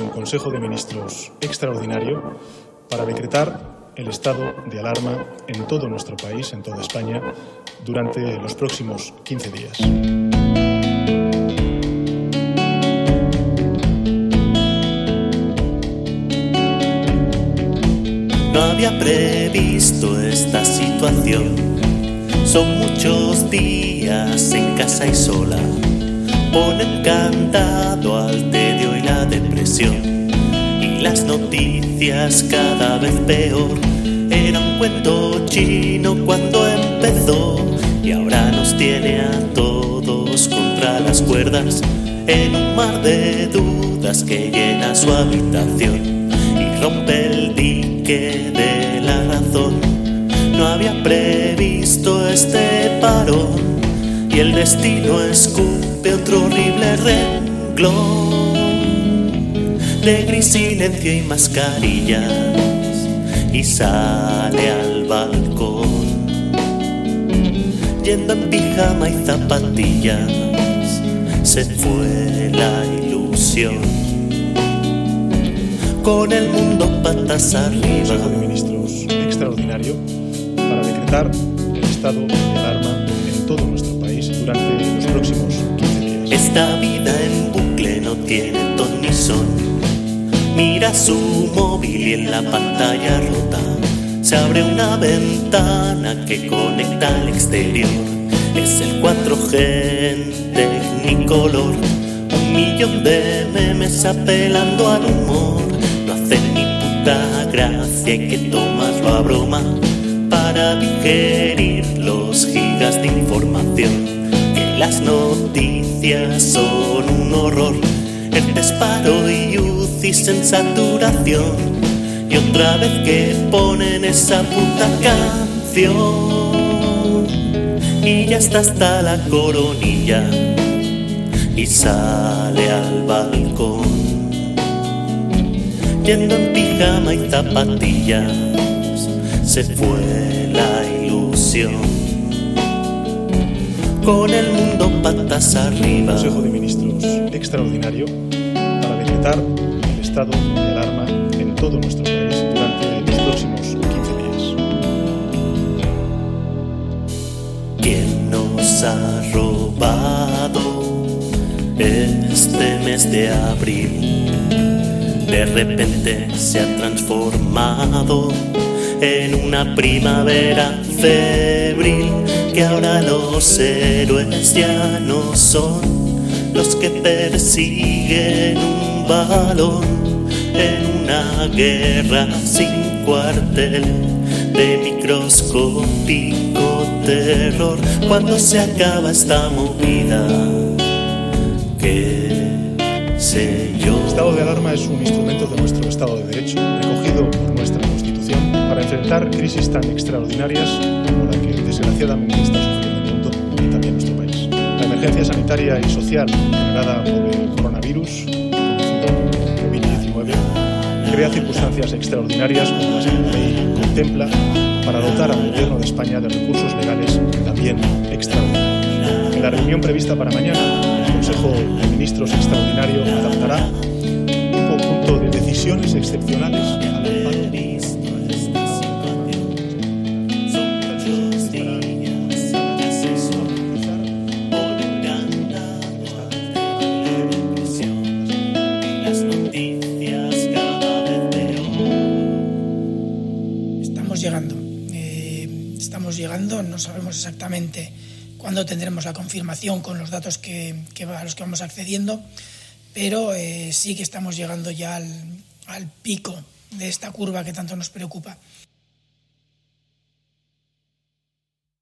un Consejo de Ministros extraordinario para decretar el estado de alarma en todo nuestro país, en toda España, durante los próximos 15 días. No había previsto esta situación. Son muchos días en casa y sola. Ponen candado al tedio depresión. Y las noticias cada vez peor. Era un cuento chino cuando empezó. Y ahora nos tiene a todos contra las cuerdas. En un mar de dudas que llena su habitación y rompe el dique de la razón. No había previsto este parón y el destino escupe otro horrible renglón de gris silencio y mascarillas y sale al balcón yendo en pijama y zapatillas se fue la ilusión con el mundo patas arriba. Consejo de Ministros extraordinario para decretar el estado de alarma en todo nuestro país durante los próximos 15 días. Esta vida en bucle no tiene ton ni son. Mira su móvil y en la pantalla rota se abre una ventana que conecta al exterior. Es el 4G en Technicolor. Un millón de memes apelando al humor. No hace ni puta gracia, hay que tomarlo a broma para digerir los gigas de información. Que las noticias son un horror. El disparo y UCIs en saturación. Y otra vez que ponen esa puta canción. Y ya está hasta la coronilla. Y sale al balcón. Yendo en pijama y zapatillas. Se fue la ilusión. Con el mundo patas arriba. Consejo de Ministros extraordinario para decretar el estado de alarma en todo nuestro país durante los próximos 15 días. ¿Quién nos ha robado este mes de abril? De repente se ha transformado en una primavera febril que ahora los héroes ya no son los que persiguen un balón en una guerra sin cuartel de microscópico terror. Cuando se acaba esta movida que sé yo. El estado de alarma es un instrumento de nuestro Estado de Derecho, enfrentar crisis tan extraordinarias como la que desgraciadamente está sufriendo el mundo y también nuestro país. La emergencia sanitaria y social generada por el coronavirus, conocido como COVID-19, crea circunstancias extraordinarias como las que la ley contempla para dotar al Gobierno de España de recursos legales también extraordinarios. En la reunión prevista para mañana, el Consejo de Ministros extraordinario adaptará un conjunto de decisiones excepcionales al amparo estamos llegando. No sabemos exactamente cuándo tendremos la confirmación con los datos que, que a los que vamos accediendo, pero eh, sí que estamos llegando ya al, al pico de esta curva que tanto nos preocupa.